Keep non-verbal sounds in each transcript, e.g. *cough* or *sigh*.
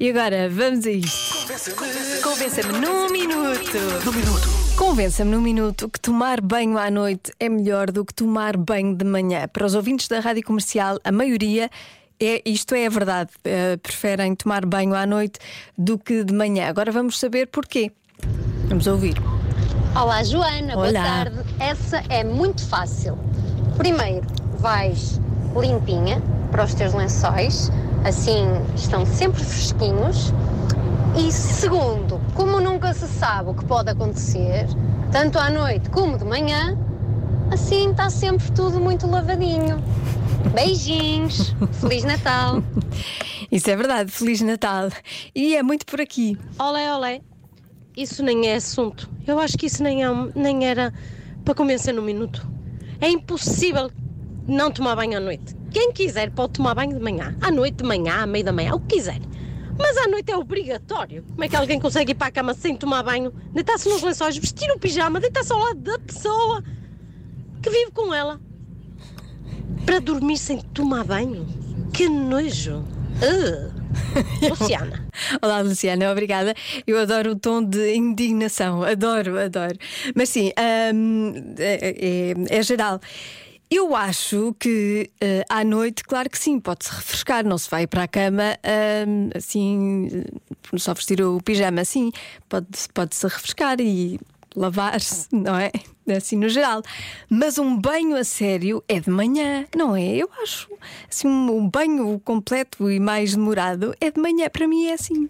E agora, vamos a isto. Convença-me num minuto. Num minuto. Convença-me num minuto que tomar banho à noite é melhor do que tomar banho de manhã. Para os ouvintes da rádio comercial, a maioria. É, isto é a verdade. Uh, preferem tomar banho à noite do que de manhã. Agora vamos saber porquê. Vamos ouvir. Olá, Joana. Olá. Boa tarde. Essa é muito fácil. Primeiro, vais limpinha para os teus lençóis, assim estão sempre fresquinhos. E segundo, como nunca se sabe o que pode acontecer, tanto à noite como de manhã, assim está sempre tudo muito lavadinho. Beijinhos, *laughs* Feliz Natal! Isso é verdade. Feliz Natal. E é muito por aqui. Olé, olé. Isso nem é assunto. Eu acho que isso nem, é, nem era para convencer num minuto. É impossível não tomar banho à noite. Quem quiser pode tomar banho de manhã. À noite, de manhã, à meia da manhã, o que quiser. Mas à noite é obrigatório. Como é que alguém consegue ir para a cama sem tomar banho, deitar-se nos lençóis, vestir o pijama, deitar-se ao lado da pessoa que vive com ela para dormir sem tomar banho? Que nojo! Uh. *laughs* Luciana. Olá, Luciana, obrigada. Eu adoro o tom de indignação, adoro, adoro. Mas sim, hum, é, é- é geral. Eu acho que eh, à noite, claro que sim, pode-se refrescar, não se vai para a cama hum, assim, eh, só vestir o pijama assim, pode-se pode refrescar e lavar-se, não é? *laughs* Assim no geral. Mas um banho a sério é de manhã, não é? Eu acho. Assim, um, banho completo e mais demorado é de manhã, para mim é assim.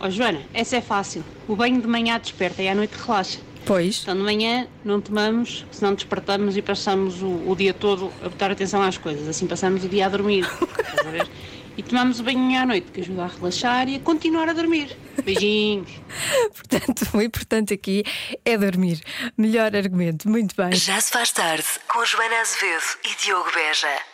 Ó Joana, essa é fácil. O banho de manhã desperta e à noite relaxa. Pois. Então de manhã não tomamos, senão despertamos e passamos o, o dia todo a botar atenção às coisas. Assim passamos o dia a dormir. *laughs* estás a ver? E tomamos o banho à noite, que ajuda a relaxar e a continuar a dormir. Beijinhos. *laughs* Portanto, o importante aqui é dormir. Melhor argumento, muito bem. Já se faz tarde com Joana Azevedo e Diogo Beja.